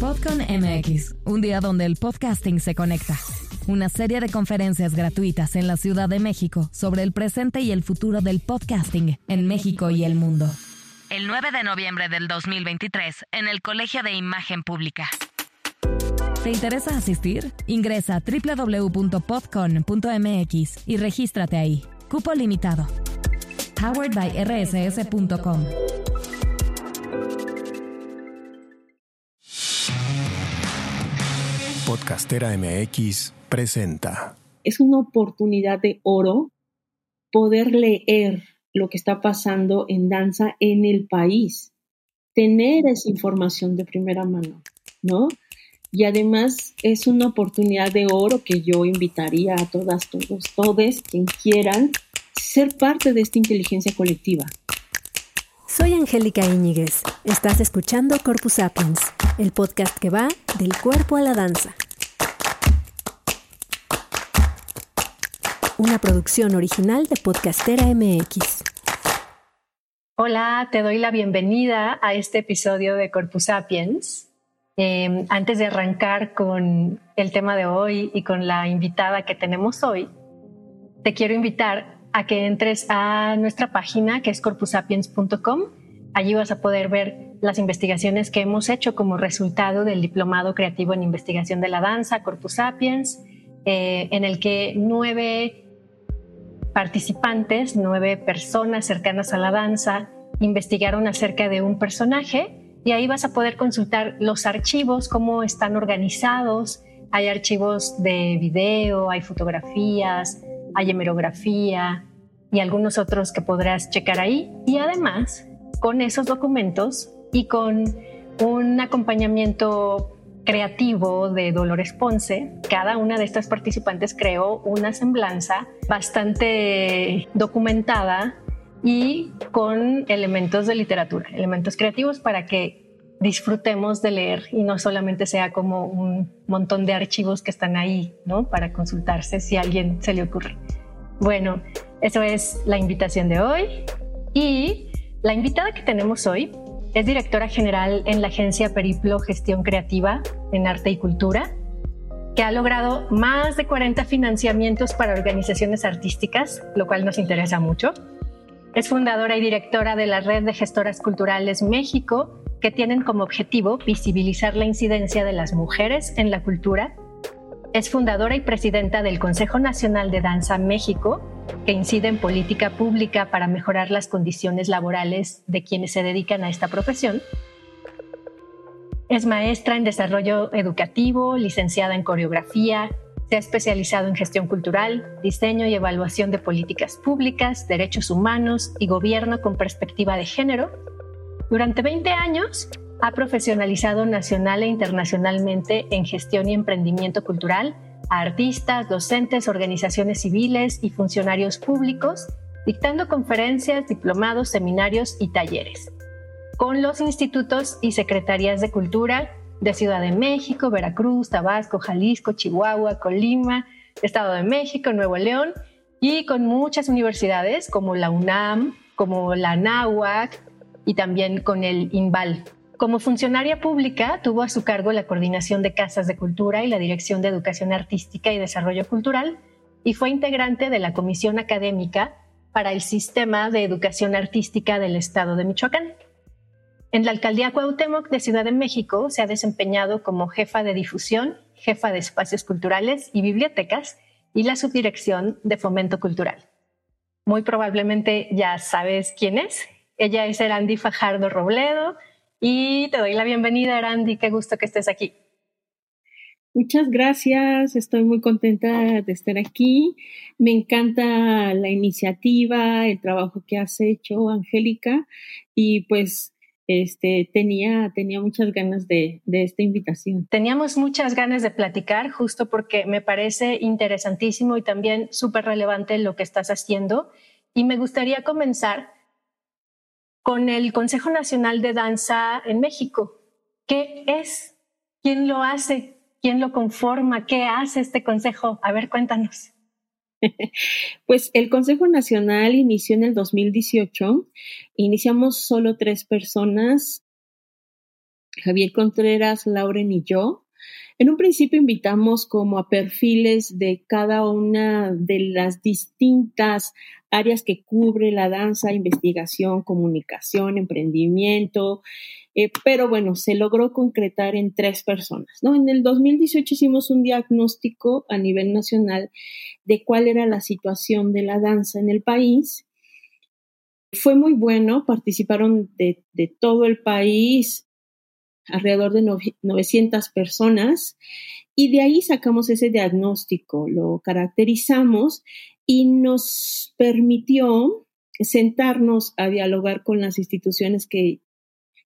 Podcon MX, un día donde el podcasting se conecta. Una serie de conferencias gratuitas en la Ciudad de México sobre el presente y el futuro del podcasting en México y el mundo. El 9 de noviembre del 2023 en el Colegio de Imagen Pública. ¿Te interesa asistir? Ingresa a www.podcon.mx y regístrate ahí. Cupo limitado. Powered by rss.com. Podcastera MX presenta. Es una oportunidad de oro poder leer lo que está pasando en danza en el país, tener esa información de primera mano, ¿no? Y además es una oportunidad de oro que yo invitaría a todas, todos, todes, quien quieran ser parte de esta inteligencia colectiva. Soy Angélica Íñiguez. Estás escuchando Corpus Sapiens, el podcast que va del cuerpo a la danza. Una producción original de Podcastera MX. Hola, te doy la bienvenida a este episodio de Corpus Sapiens. Em, antes de arrancar con el tema de hoy y con la invitada que tenemos hoy, te quiero invitar a que entres a nuestra página que es corpusapiens.com. Allí vas a poder ver las investigaciones que hemos hecho como resultado del Diplomado Creativo en Investigación de la Danza, Corpus Sapiens, eh, en el que nueve participantes, nueve personas cercanas a la danza, investigaron acerca de un personaje y ahí vas a poder consultar los archivos, cómo están organizados. Hay archivos de video, hay fotografías, hay hemerografía y algunos otros que podrás checar ahí. Y además, con esos documentos y con un acompañamiento creativo de Dolores Ponce, cada una de estas participantes creó una semblanza bastante documentada y con elementos de literatura, elementos creativos para que disfrutemos de leer y no solamente sea como un montón de archivos que están ahí, ¿no? Para consultarse si a alguien se le ocurre. Bueno, eso es la invitación de hoy y la invitada que tenemos hoy es directora general en la agencia Periplo Gestión Creativa en Arte y Cultura, que ha logrado más de 40 financiamientos para organizaciones artísticas, lo cual nos interesa mucho. Es fundadora y directora de la Red de Gestoras Culturales México que tienen como objetivo visibilizar la incidencia de las mujeres en la cultura. Es fundadora y presidenta del Consejo Nacional de Danza México, que incide en política pública para mejorar las condiciones laborales de quienes se dedican a esta profesión. Es maestra en desarrollo educativo, licenciada en coreografía, se ha especializado en gestión cultural, diseño y evaluación de políticas públicas, derechos humanos y gobierno con perspectiva de género durante 20 años ha profesionalizado nacional e internacionalmente en gestión y emprendimiento cultural a artistas, docentes, organizaciones civiles y funcionarios públicos, dictando conferencias, diplomados, seminarios y talleres con los institutos y secretarías de cultura de Ciudad de México, Veracruz, Tabasco, Jalisco, Chihuahua, Colima, Estado de México, Nuevo León y con muchas universidades como la UNAM, como la NAHUAC, y también con el INVAL. Como funcionaria pública, tuvo a su cargo la coordinación de casas de cultura y la dirección de educación artística y desarrollo cultural y fue integrante de la Comisión Académica para el Sistema de Educación Artística del Estado de Michoacán. En la Alcaldía Cuauhtémoc de Ciudad de México se ha desempeñado como jefa de difusión, jefa de espacios culturales y bibliotecas y la subdirección de fomento cultural. Muy probablemente ya sabes quién es, ella es Erandi Fajardo Robledo y te doy la bienvenida, Erandi. Qué gusto que estés aquí. Muchas gracias, estoy muy contenta de estar aquí. Me encanta la iniciativa, el trabajo que has hecho, Angélica, y pues este, tenía, tenía muchas ganas de, de, esta invitación. Teníamos muchas ganas de platicar justo porque me parece interesantísimo y también súper relevante lo que estás haciendo. Y me gustaría comenzar con el Consejo Nacional de Danza en México. ¿Qué es? ¿Quién lo hace? ¿Quién lo conforma? ¿Qué hace este consejo? A ver, cuéntanos. Pues el Consejo Nacional inició en el 2018. Iniciamos solo tres personas. Javier Contreras, Lauren y yo. En un principio invitamos como a perfiles de cada una de las distintas áreas que cubre la danza, investigación, comunicación, emprendimiento, eh, pero bueno, se logró concretar en tres personas. ¿no? En el 2018 hicimos un diagnóstico a nivel nacional de cuál era la situación de la danza en el país. Fue muy bueno, participaron de, de todo el país alrededor de 900 personas y de ahí sacamos ese diagnóstico, lo caracterizamos y nos permitió sentarnos a dialogar con las instituciones que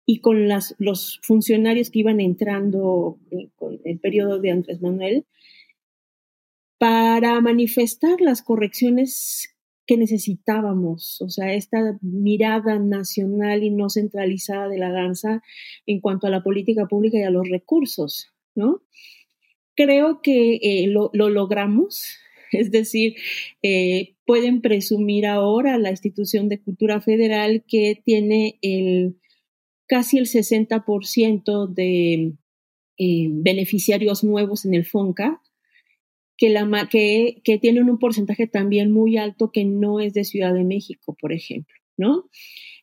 y con los funcionarios que iban entrando en, con el periodo de Andrés Manuel para manifestar las correcciones que necesitábamos, o sea, esta mirada nacional y no centralizada de la danza en cuanto a la política pública y a los recursos, ¿no? Creo que eh, lo, lo, logramos, es decir, eh, pueden presumir ahora la institución de cultura federal que tiene el casi el 60% de eh, beneficiarios nuevos en el FONCA, que, la, que, tienen un porcentaje también muy alto que no es de Ciudad de México, por ejemplo, ¿no?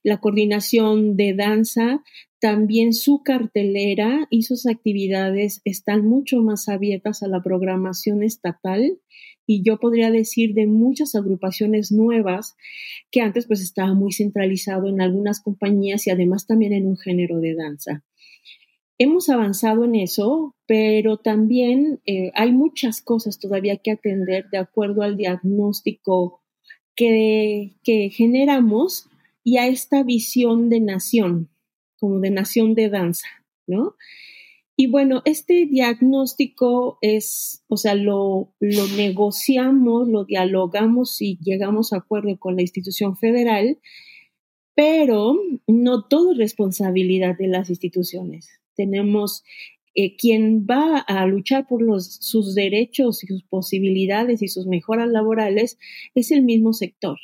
La coordinación de danza, también su cartelera y sus actividades están mucho más abiertas a la programación estatal y yo podría decir de muchas agrupaciones nuevas que antes pues estaba muy centralizado en algunas compañías y además también en un género de danza. Hemos avanzado en eso, pero también eh, hay muchas cosas todavía que atender de acuerdo al diagnóstico que, que generamos y a esta visión de nación, como de nación de danza, ¿no? Y bueno, este diagnóstico es, o sea, lo, lo, negociamos, lo dialogamos y llegamos a acuerdo con la institución federal, pero no todo es responsabilidad de las instituciones tenemos eh, quien va a luchar por sus derechos y sus posibilidades y sus mejoras laborales es el mismo sector.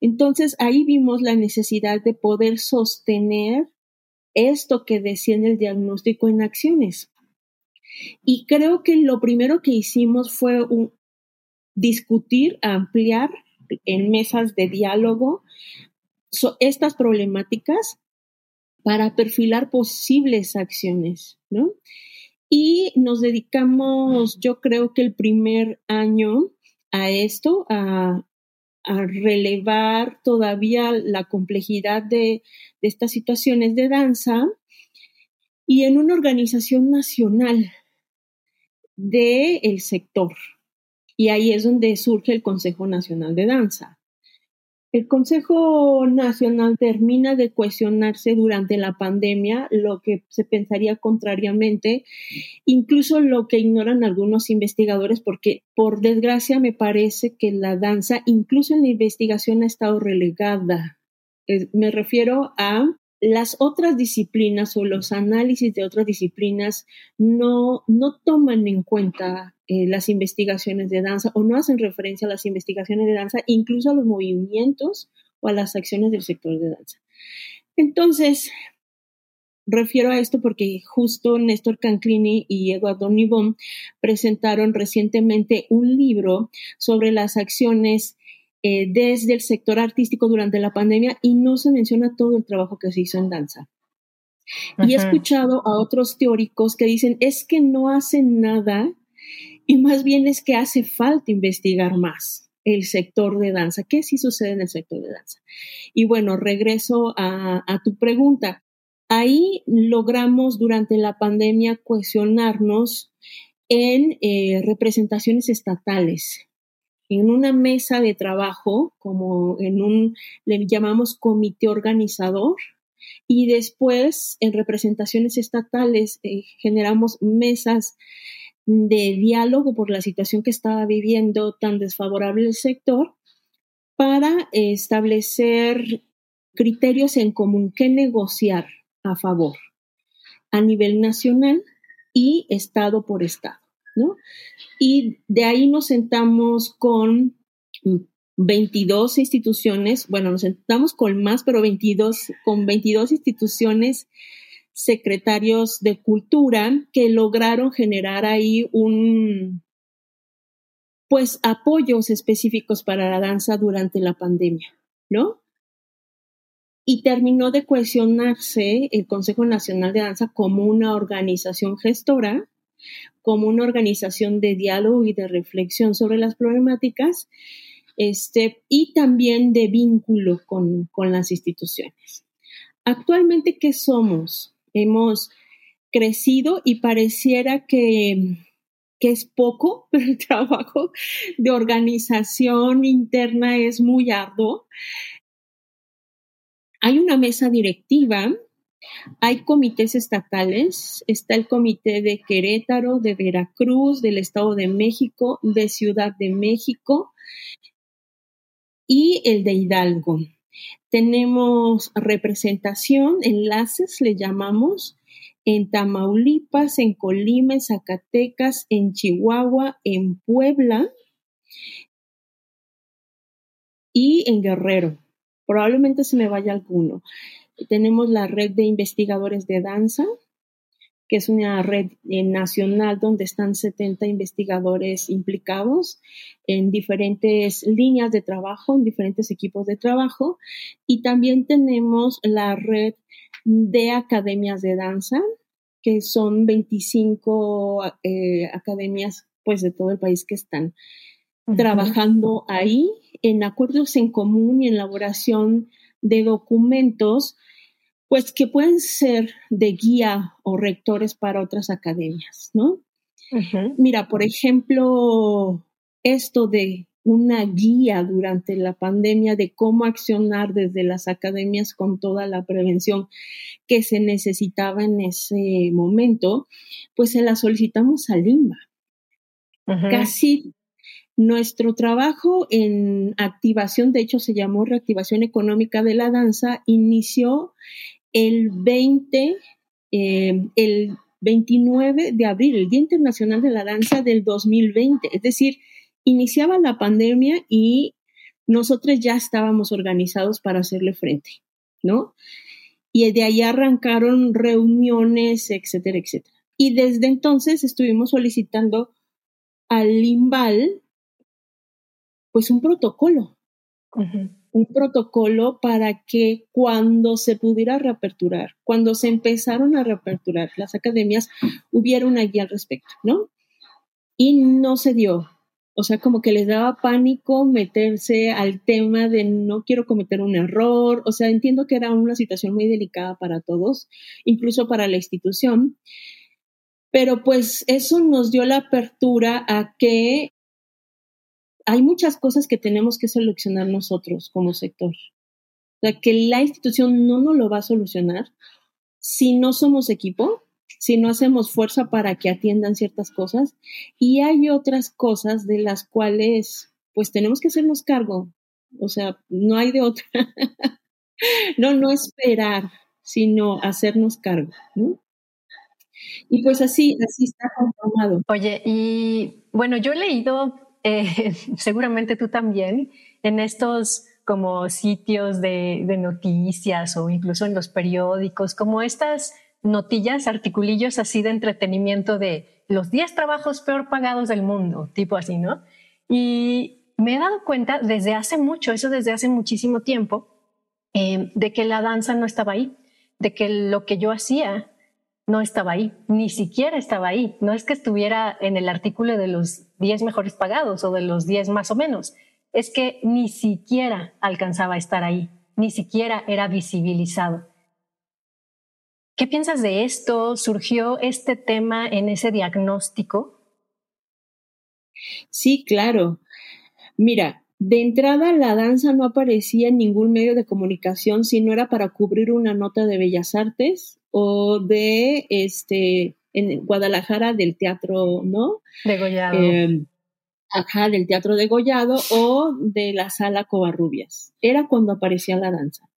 Entonces ahí vimos la necesidad de poder sostener esto que en el diagnóstico en acciones. Y creo que lo primero que hicimos fue discutir, ampliar en mesas de diálogo estas problemáticas para perfilar posibles acciones, ¿no? Y nos dedicamos, yo creo que el primer año a esto, a, relevar todavía la complejidad de, estas situaciones de danza y en una organización nacional del sector. Y ahí es donde surge el Consejo Nacional de Danza. El Consejo Nacional termina de cuestionarse durante la pandemia, lo que se pensaría contrariamente, incluso lo que ignoran algunos investigadores, porque por desgracia me parece que la danza, incluso en la investigación, ha estado relegada. me refiero a las otras disciplinas o los análisis de otras disciplinas no, no toman en cuenta eh, las investigaciones de danza o no hacen referencia a las investigaciones de danza, incluso a los movimientos o a las acciones del sector de danza. Entonces, refiero a esto porque justo Néstor Canclini y Eduardo Nibón presentaron recientemente un libro sobre las acciones eh, desde el sector artístico durante la pandemia y no se menciona todo el trabajo que se hizo en danza. Y he escuchado a otros teóricos que dicen, es que no hacen nada y más bien es que hace falta investigar más el sector de danza. ¿Qué sí sucede en el sector de danza? Y bueno, regreso a, tu pregunta. Ahí logramos durante la pandemia cuestionarnos en eh, representaciones estatales en una mesa de trabajo, como en un, le llamamos comité organizador, y después en representaciones estatales eh, generamos mesas de diálogo por la situación que estaba viviendo tan desfavorable el sector para establecer criterios en común que negociar a favor a nivel nacional y estado por estado. Y de ahí nos sentamos con 22 instituciones, bueno, nos sentamos con más, pero 22, con 22 instituciones secretarios de cultura que lograron generar ahí un, pues, apoyos específicos para la danza durante la pandemia, ¿no? Y terminó de cohesionarse el Consejo Nacional de Danza como una organización gestora, como una organización de diálogo y de reflexión sobre las problemáticas, este, y también de vínculo con, con las instituciones. Actualmente, ¿qué somos? hemos crecido y pareciera que, es poco, pero el trabajo de organización interna es muy arduo. Hay una mesa directiva, hay comités estatales, está el comité de Querétaro, de Veracruz, del Estado de México, de Ciudad de México y el de Hidalgo. Tenemos representación, enlaces, le llamamos, en Tamaulipas, en Colima, en Zacatecas, en Chihuahua, en Puebla y en Guerrero. Probablemente se me vaya alguno. Tenemos la red de investigadores de danza, que es una red eh, nacional donde están 70 investigadores implicados en diferentes líneas de trabajo, en diferentes equipos de trabajo. Y también tenemos la red de academias de danza, que son 25 eh, academias pues de todo el país que están trabajando ahí en acuerdos en común y en elaboración de documentos pues que pueden ser de guía o rectores para otras academias, ¿no? Mira, por ejemplo, esto de una guía durante la pandemia de cómo accionar desde las academias con toda la prevención que se necesitaba en ese momento, pues se la solicitamos a Limba. Casi nuestro trabajo en activación, de hecho se llamó reactivación económica de la danza, inició el 20, eh, el 29 de abril, el Día Internacional de la Danza del 2020. Es decir, iniciaba la pandemia y nosotros ya estábamos organizados para hacerle frente, ¿no? Y de ahí arrancaron reuniones, etcétera, etcétera. Y desde entonces estuvimos solicitando al Limbal, pues un protocolo un protocolo para que cuando se pudiera reaperturar, cuando se empezaron a reaperturar las academias, hubiera una guía al respecto, ¿no? Y no se dio. O sea, como que les daba pánico meterse al tema de no quiero cometer un error. O sea, entiendo que era una situación muy delicada para todos, incluso para la institución. Pero pues eso nos dio la apertura a que hay muchas cosas que tenemos que solucionar nosotros como sector. O sea, que la institución no nos lo va a solucionar si no somos equipo, si no hacemos fuerza para que atiendan ciertas cosas. Y hay otras cosas de las cuales, pues, tenemos que hacernos cargo. O sea, no hay de otra. no, no esperar, sino hacernos cargo. Y pues así, así está conformado. Oye, y bueno, yo he leído eh, seguramente tú también, en estos como sitios de, noticias o incluso en los periódicos, como estas notillas, articulillos así de entretenimiento de los 10 trabajos peor pagados del mundo, tipo así, ¿no? Y me he dado cuenta desde hace mucho, eso desde hace muchísimo tiempo, eh, de que la danza no estaba ahí, de que lo que yo hacía no estaba ahí, ni siquiera estaba ahí. No es que estuviera en el artículo de los 10 mejores pagados o de los 10 más o menos, es que ni siquiera alcanzaba a estar ahí, ni siquiera era visibilizado. ¿Qué piensas de esto? ¿Surgió este tema en ese diagnóstico? Sí, claro. Mira, de entrada la danza no aparecía en ningún medio de comunicación si no era para cubrir una nota de Bellas Artes o de este en Guadalajara del teatro, ¿no? Degollado. Eh, ajá, del teatro degollado o de la sala Covarrubias. Era cuando aparecía la danza.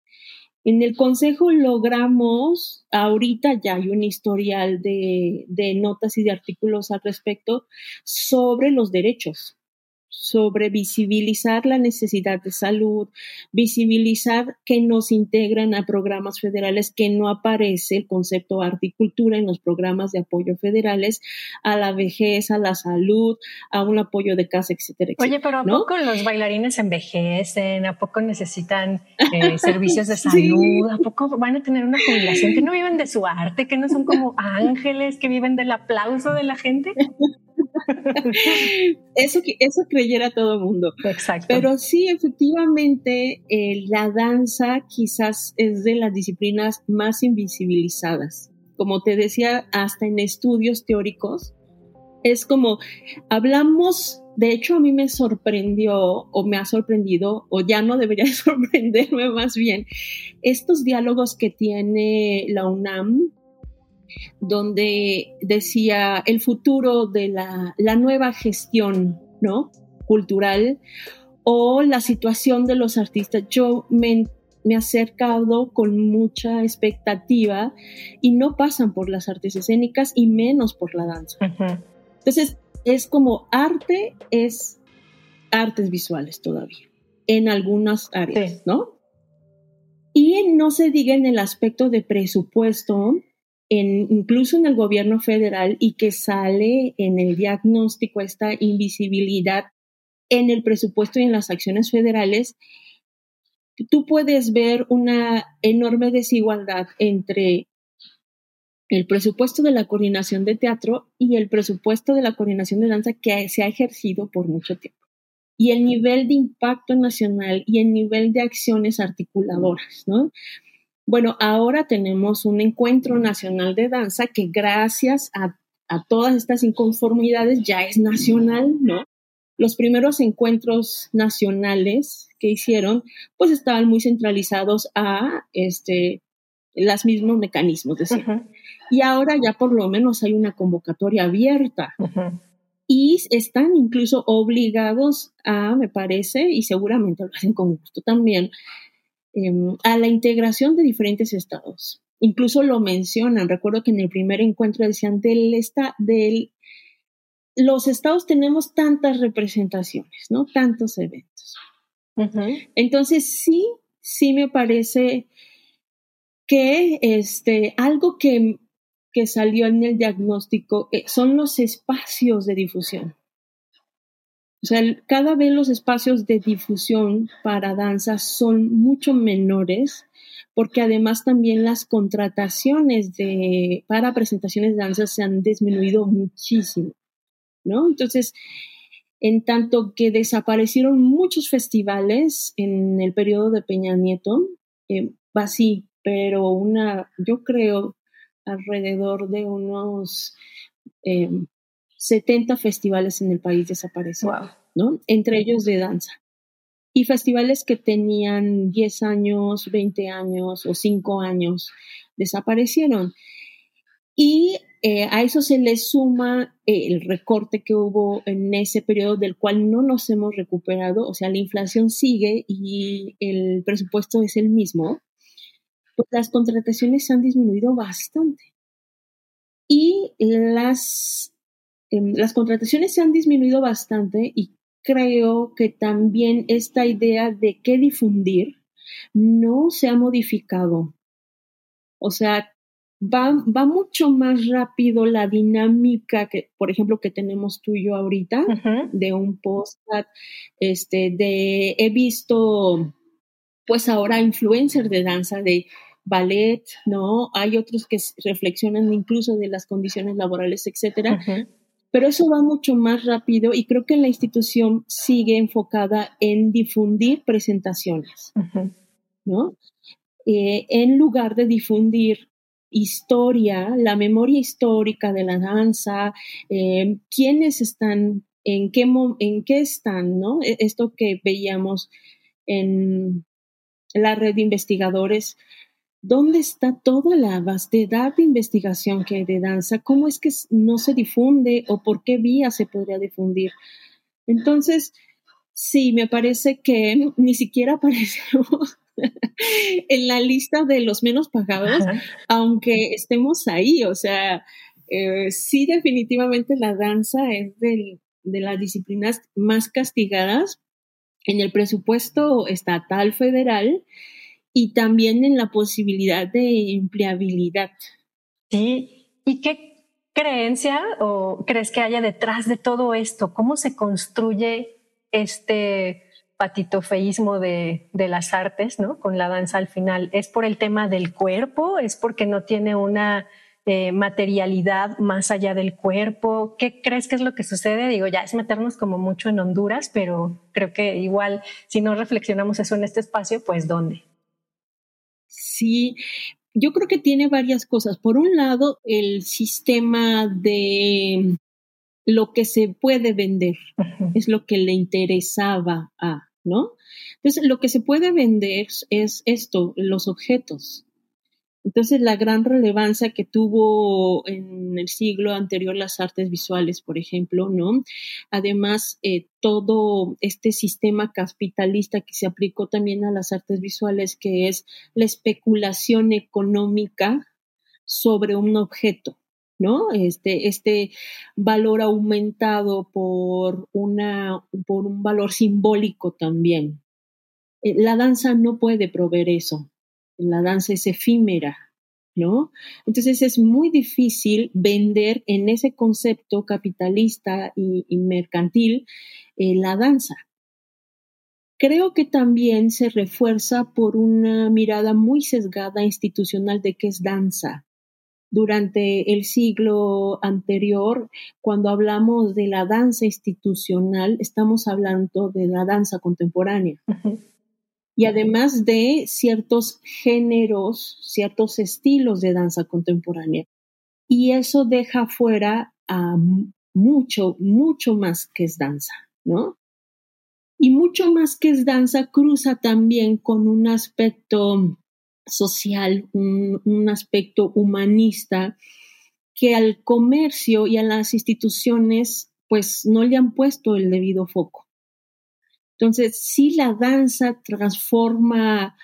En el consejo logramos, ahorita ya hay un historial de, de notas y de artículos al respecto sobre los derechos, sobre visibilizar la necesidad de salud, visibilizar que nos integran a programas federales, que no aparece el concepto articultura en los programas de apoyo federales, a la vejez, a la salud, a un apoyo de casa, etcétera, etcétera. Oye, pero ¿a poco los bailarines envejecen? ¿A poco necesitan eh, servicios de salud? ¿A poco van a tener una jubilación que no viven de su arte, que no son como ángeles, que viven del aplauso de la gente? eso, eso creyera todo el mundo. Exacto. Pero sí, efectivamente, eh, la danza quizás es de las disciplinas más invisibilizadas. Como te decía, hasta en estudios teóricos, es como, hablamos, de hecho a mí me sorprendió o me ha sorprendido, o ya no debería sorprenderme más bien, estos diálogos que tiene la UNAM donde decía el futuro de la, nueva gestión ¿no? cultural o la situación de los artistas. Yo me, he acercado con mucha expectativa y no pasan por las artes escénicas y menos por la danza. Entonces, es como arte, es artes visuales todavía, en algunas áreas, ¿no? Y no se diga en el aspecto de presupuesto, incluso en el gobierno federal y que sale en el diagnóstico esta invisibilidad en el presupuesto y en las acciones federales, tú puedes ver una enorme desigualdad entre el presupuesto de la coordinación de teatro y el presupuesto de la coordinación de danza que se ha ejercido por mucho tiempo. Y el nivel de impacto nacional y el nivel de acciones articuladoras, ¿no? Bueno, ahora tenemos un encuentro nacional de danza que gracias a, todas estas inconformidades ya es nacional, ¿no? Los primeros encuentros nacionales que hicieron, pues estaban muy centralizados a este, los mismos mecanismos, decir. Y ahora ya por lo menos hay una convocatoria abierta. Y están incluso obligados a, me parece, y seguramente lo hacen con gusto también, Em, a la integración de diferentes estados. Incluso lo mencionan, recuerdo que en el primer encuentro decían, del, esta, del, los estados tenemos tantas representaciones, ¿no? Tantos eventos. Entonces, sí, sí me parece que este, algo que, que salió en el diagnóstico eh, son los espacios de difusión. O sea, cada vez los espacios de difusión para danza son mucho menores porque además también las contrataciones de, para presentaciones de danza se han disminuido muchísimo, ¿no? Entonces, en tanto que desaparecieron muchos festivales en el periodo de Peña Nieto, eh, así, pero una, yo creo, alrededor de unos eh, 70 festivales en el país desaparecieron, ¿no? Entre ellos de danza. Y festivales que tenían 10 años, 20 años o 5 años desaparecieron. Y eh, a eso se le suma eh, el recorte que hubo en ese periodo del cual no nos hemos recuperado, o sea, la inflación sigue y el presupuesto es el mismo, pues las contrataciones han disminuido bastante. Y las las contrataciones se han disminuido bastante y creo que también esta idea de qué difundir no se ha modificado. O sea, va, va mucho más rápido la dinámica que, por ejemplo, que tenemos tú y yo ahorita, de un post este, de, he visto, pues ahora influencers de danza, de ballet, ¿no? Hay otros que reflexionan incluso de las condiciones laborales, etcétera pero eso va mucho más rápido y creo que la institución sigue enfocada en difundir presentaciones, ¿no? Eh, en lugar de difundir historia, la memoria histórica de la danza, eh, quiénes están, en qué, en qué están, ¿no? E, esto que veíamos en la red de investigadores ¿Dónde está toda la vastedad de investigación que hay de danza? ¿Cómo es que no se difunde o por qué vía se podría difundir? Entonces, sí, me parece que ni siquiera aparecemos en la lista de los menos pagados, aunque estemos ahí. O sea, eh, sí, definitivamente la danza es del, de las disciplinas más castigadas en el presupuesto estatal federal y también en la posibilidad de empleabilidad. Sí, ¿y qué creencia o crees que haya detrás de todo esto? ¿Cómo se construye este patitofeísmo de, las artes, ¿no? Con la danza al final. ¿Es por el tema del cuerpo? ¿Es porque no tiene una eh, materialidad más allá del cuerpo? ¿Qué crees que es lo que sucede? Digo, ya es meternos como mucho en Honduras, pero creo que igual si no reflexionamos eso en este espacio, pues ¿dónde? Sí, yo creo que tiene varias cosas. Por un lado, el sistema de lo que se puede vender es lo que le interesaba a, ¿no? Entonces, lo que se puede vender es esto, los objetos. Entonces, la gran relevancia que tuvo en el siglo anterior las artes visuales, por ejemplo, ¿no? Además, eh, todo este sistema capitalista que se aplicó también a las artes visuales, que es la especulación económica sobre un objeto, ¿no? Este, este valor aumentado por, una, por un valor simbólico también. Eh, la danza no puede proveer eso la danza es efímera, ¿no? Entonces es muy difícil vender en ese concepto capitalista y, mercantil eh, la danza. Creo que también se refuerza por una mirada muy sesgada institucional de qué es danza. Durante el siglo anterior, cuando hablamos de la danza institucional, estamos hablando de la danza contemporánea y además de ciertos géneros, ciertos estilos de danza contemporánea. Y eso deja fuera a mucho, mucho más que es danza, ¿no? Y mucho más que es danza cruza también con un aspecto social, un, un aspecto humanista que al comercio y a las instituciones pues no le han puesto el debido foco. Entonces, si la danza transforma,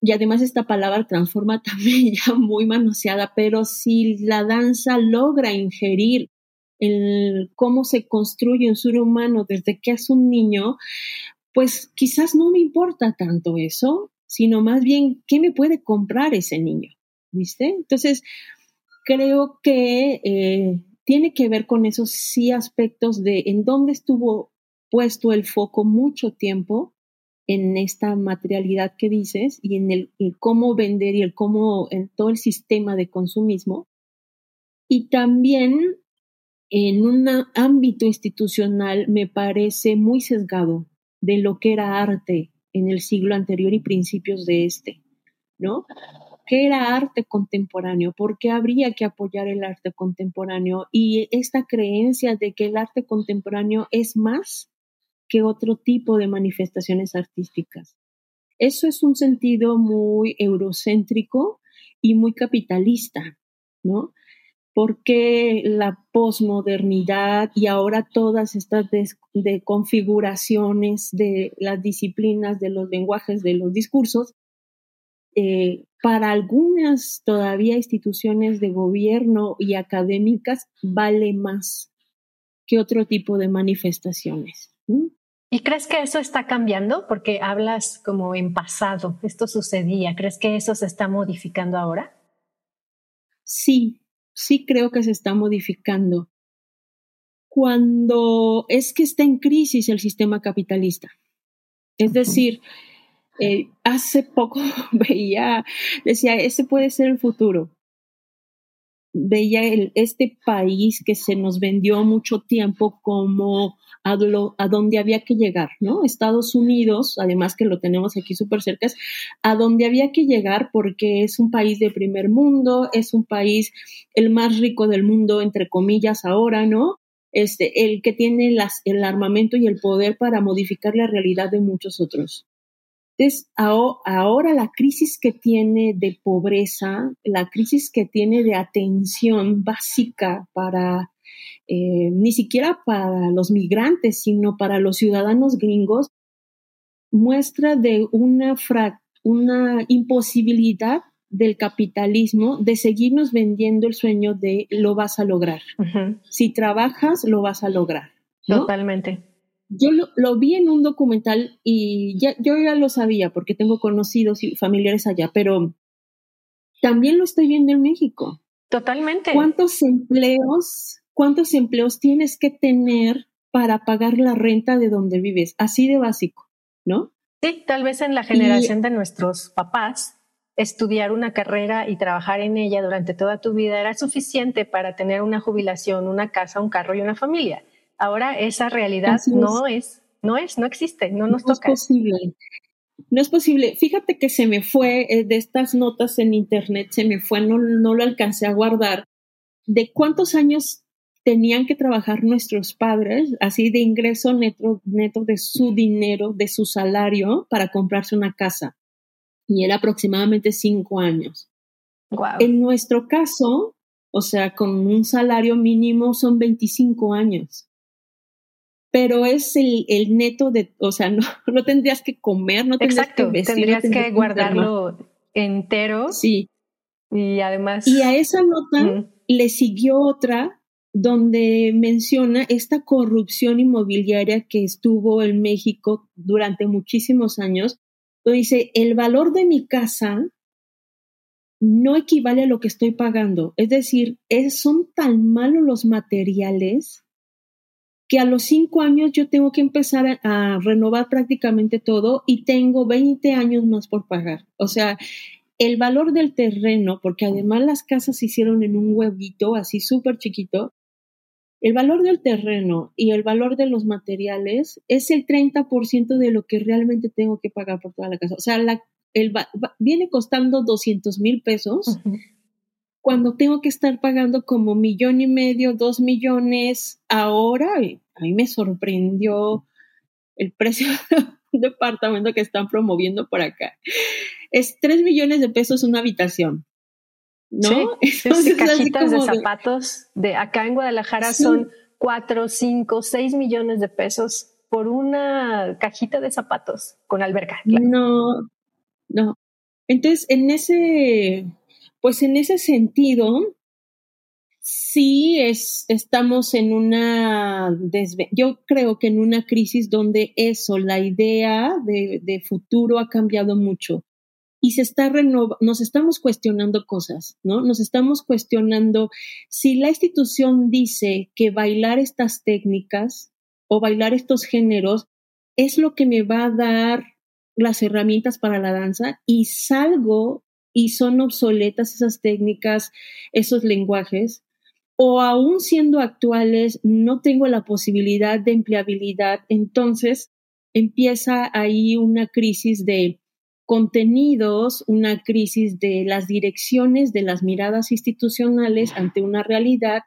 y además esta palabra transforma también ya muy manoseada, pero si la danza logra ingerir el cómo se construye un ser humano desde que es un niño, pues quizás no me importa tanto eso, sino más bien qué me puede comprar ese niño, ¿viste? Entonces, creo que eh, tiene que ver con esos sí aspectos de en dónde estuvo puesto el foco mucho tiempo en esta materialidad que dices y en el, cómo vender y el cómo, en todo el sistema de consumismo. Y también en un ámbito institucional me parece muy sesgado de lo que era arte en el siglo anterior y principios de este, ¿no? ¿Qué era arte contemporáneo? ¿Por qué habría que apoyar el arte contemporáneo? Y esta creencia de que el arte contemporáneo es más que otro tipo de manifestaciones artísticas. Eso es un sentido muy eurocéntrico y muy capitalista, ¿no? Porque la posmodernidad y ahora todas estas de, configuraciones de las disciplinas, de los lenguajes, de los discursos, eh, para algunas todavía instituciones de gobierno y académicas vale más que otro tipo de manifestaciones. ¿Y crees que eso está cambiando? Porque hablas como en pasado, esto sucedía. ¿Crees que eso se está modificando ahora? Sí, sí creo que se está modificando. Cuando es que está en crisis el sistema capitalista. Es decir, eh, hace poco veía, decía, ese puede ser el futuro veía el, este país que se nos vendió mucho tiempo como a, a, donde había que llegar, ¿no? Estados Unidos, además que lo tenemos aquí súper cerca, a donde había que llegar porque es un país de primer mundo, es un país el más rico del mundo, entre comillas, ahora, ¿no? Este, el que tiene las, el armamento y el poder para modificar la realidad de muchos otros. Entonces, ahora la crisis que tiene de pobreza, la crisis que tiene de atención básica para, eh, ni siquiera para los migrantes, sino para los ciudadanos gringos, muestra de una, una imposibilidad del capitalismo de seguirnos vendiendo el sueño de lo vas a lograr. Si trabajas, lo vas a lograr. Totalmente. Yo lo, vi en un documental y ya, yo ya lo sabía porque tengo conocidos y familiares allá, pero también lo estoy viendo en México. Totalmente. ¿Cuántos empleos, cuántos empleos tienes que tener para pagar la renta de donde vives? Así de básico, ¿no? Sí, tal vez en la generación de nuestros papás estudiar una carrera y trabajar en ella durante toda tu vida era suficiente para tener una jubilación, una casa, un carro y una familia. Ahora esa realidad no es. no es, no existe, no nos toca. No es posible. No es posible. Fíjate que se me fue eh, de estas notas en internet, se me fue, no, no lo alcancé a guardar, de cuántos años tenían que trabajar nuestros padres, así de ingreso neto, neto de su dinero, de su salario, para comprarse una casa y era aproximadamente cinco años. En nuestro caso, o sea, con un salario mínimo son 25 años. Pero es el, el neto de, o sea, no, no tendrías que comer, no tendrías que vestir. Tendrías que guardarlo entero. Sí. Y además. Y a esa nota le siguió otra donde menciona esta corrupción inmobiliaria que estuvo en México durante muchísimos años dice, el valor de mi casa no equivale a lo que estoy pagando. Es decir, son tan malos los materiales que a los cinco años yo tengo que empezar a, renovar prácticamente todo y tengo 20 años más por pagar. O sea, el valor del terreno, porque además las casas se hicieron en un huevito así súper chiquito, el valor del terreno y el valor de los materiales es el 30% de lo que realmente tengo que pagar por toda la casa. O sea, viene costando 200 mil pesos cuando tengo que estar pagando como millón y medio, dos millones ahora. A mí me sorprendió el precio de un departamento que están promoviendo por acá. Es tres millones de pesos una habitación. ¿no? Sí, cajitas de zapatos de acá en Guadalajara son cuatro, cinco, seis millones de pesos por una cajita de zapatos con alberca. No, no. Entonces, en ese, pues en ese sentido, sí es, estamos en una, yo creo que en una crisis donde eso, la idea de, futuro ha cambiado mucho y se está nos estamos cuestionando cosas, ¿no? Nos estamos cuestionando si la institución dice que bailar estas técnicas o bailar estos géneros es lo que me va a dar las herramientas para la danza y salgo y son obsoletas esas técnicas, esos lenguajes, o aún siendo actuales no tengo la posibilidad de empleabilidad, entonces empieza ahí una crisis de contenidos, una crisis de las direcciones, de las miradas institucionales ante una realidad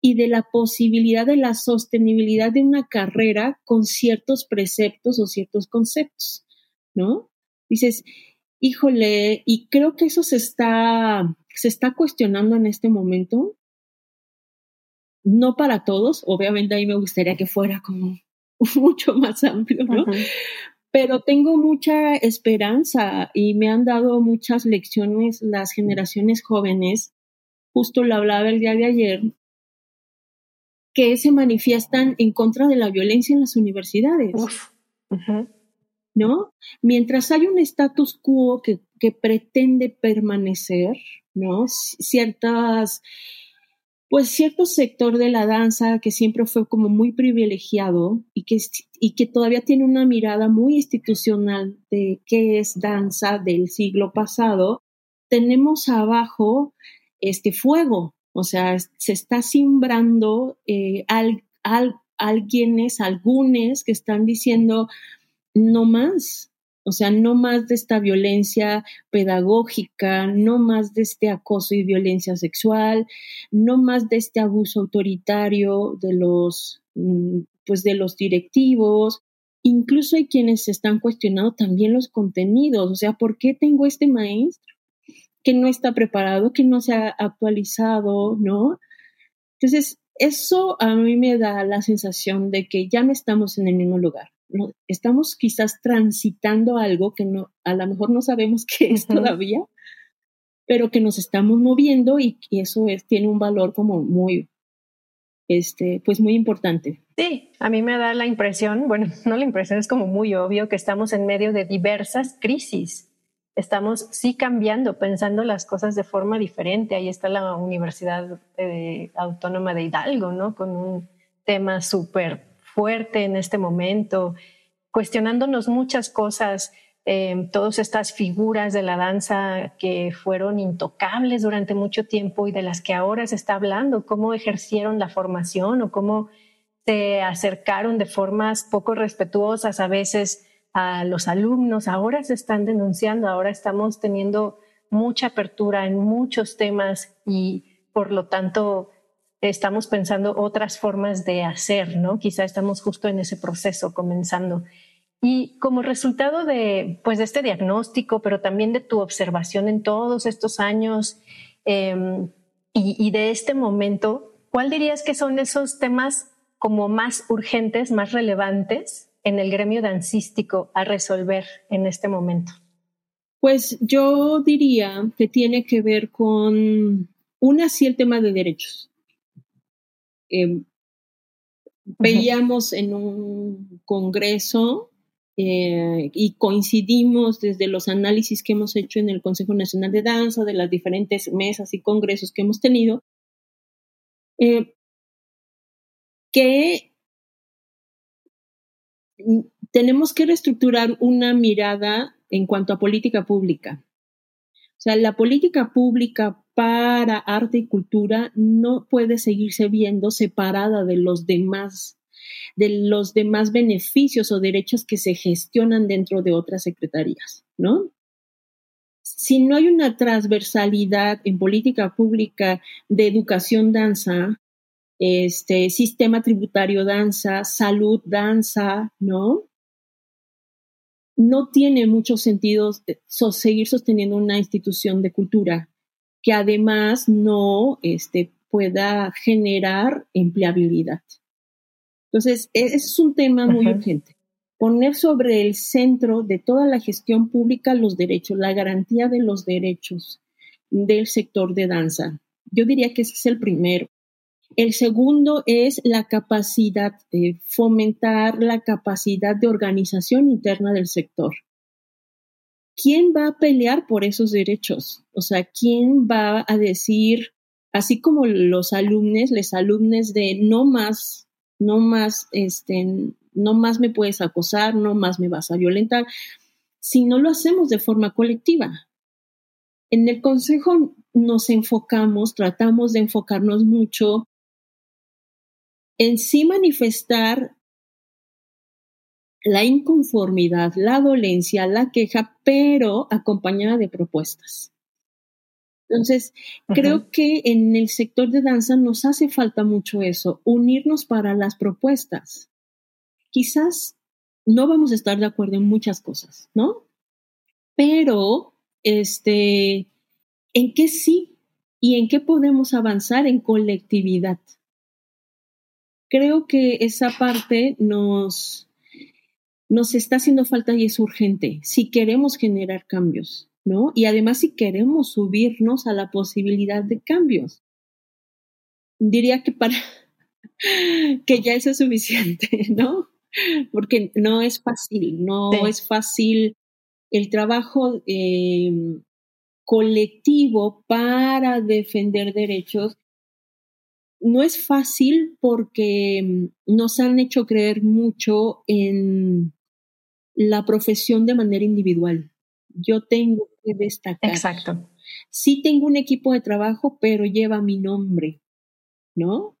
y de la posibilidad de la sostenibilidad de una carrera con ciertos preceptos o ciertos conceptos, ¿no? Dices, híjole, y creo que eso se está, se está cuestionando en este momento. No para todos, obviamente a mí me gustaría que fuera como mucho más amplio, ¿no? pero tengo mucha esperanza y me han dado muchas lecciones las generaciones jóvenes. Justo lo hablaba el día de ayer, que se manifiestan en contra de la violencia en las universidades. ¿No? Mientras hay un status quo que, que pretende permanecer, ¿no? Ciertas pues cierto sector de la danza que siempre fue como muy privilegiado y que, y que todavía tiene una mirada muy institucional de qué es danza del siglo pasado, tenemos abajo este fuego, o sea, se está simbrando eh, al, al, alguienes, algunos que están diciendo no más, o sea, no más de esta violencia pedagógica, no más de este acoso y violencia sexual, no más de este abuso autoritario de los, mm, pues de los directivos. Incluso hay quienes están cuestionando también los contenidos, o sea, ¿por qué tengo este maestro que no está preparado, que no se ha actualizado, ¿no? Entonces, eso a mí me da la sensación de que ya no estamos en el mismo lugar estamos quizás transitando algo que no, a lo mejor no sabemos qué es todavía, pero que nos estamos moviendo y, eso es, tiene un valor como muy, este, pues muy importante. Sí, a mí me da la impresión, bueno, no la impresión, es como muy obvio que estamos en medio de diversas crisis. Estamos sí cambiando, pensando las cosas de forma diferente. Ahí está la Universidad eh, Autónoma de Hidalgo, ¿no? Con un tema súper fuerte en este momento, cuestionándonos muchas cosas, eh, todas estas figuras de la danza que fueron intocables durante mucho tiempo y de las que ahora se está hablando, cómo ejercieron la formación o cómo se acercaron de formas poco respetuosas a veces a los alumnos, ahora se están denunciando, ahora estamos teniendo mucha apertura en muchos temas y por lo tanto estamos pensando otras formas de hacer, ¿no? Quizá estamos justo en ese proceso comenzando. Y como resultado de, pues, este diagnóstico, pero también de tu observación en todos estos años em, y, y de este momento, ¿cuál dirías que son esos temas como más urgentes, más relevantes en el gremio dancístico a resolver en este momento? Pues yo diría que tiene que ver con, una, sí el tema de derechos. Em, veíamos en un congreso eh, y coincidimos desde los análisis que hemos hecho en el Consejo Nacional de Danza, de las diferentes mesas y congresos que hemos tenido, eh, que tenemos que reestructurar una mirada en cuanto a política pública. O sea, la política pública para arte y cultura no puede seguirse viendo separada de los demás, de los demás beneficios o derechos que se gestionan dentro de otras secretarías, ¿no? Si no hay una transversalidad en política pública de educación danza, este, sistema tributario danza, salud danza, ¿no? No tiene mucho sentido eh, seguir sosteniendo una institución de cultura que además no este, pueda generar empleabilidad. Entonces, e-, ese es un tema muy urgente. Poner sobre el centro de toda la gestión pública los derechos, la garantía de los derechos del sector de danza. Yo diría que ese es el primero. El segundo es la capacidad de fomentar la capacidad de organización interna del sector. ¿Quién va a pelear por esos derechos? O sea, ¿quién va a decir, así como los alumnos, les alumnos de no más, no más, este, no más me puedes acosar, no más me vas a violentar, si no lo hacemos de forma colectiva? En el consejo nos enfocamos, tratamos de enfocarnos mucho en sí manifestar la inconformidad, la dolencia, la queja, pero acompañada de propuestas. Entonces, creo que en el sector de danza nos hace falta mucho eso, unirnos para las propuestas. Quizás no vamos a estar de acuerdo en muchas cosas, ¿no? Pero, este, ¿en qué sí? ¿Y en qué podemos avanzar en colectividad? Creo que esa parte nos, nos está haciendo falta y es urgente si queremos generar cambios, ¿no? Y además si queremos subirnos a la posibilidad de cambios. Diría que para que ya eso es suficiente, ¿no? Porque no es fácil, no es fácil el trabajo eh, colectivo para defender derechos no es fácil porque mm, nos han hecho creer mucho en la profesión de manera individual. Yo tengo que destacar. Exacto. Sí tengo un equipo de trabajo, pero lleva mi nombre, ¿no?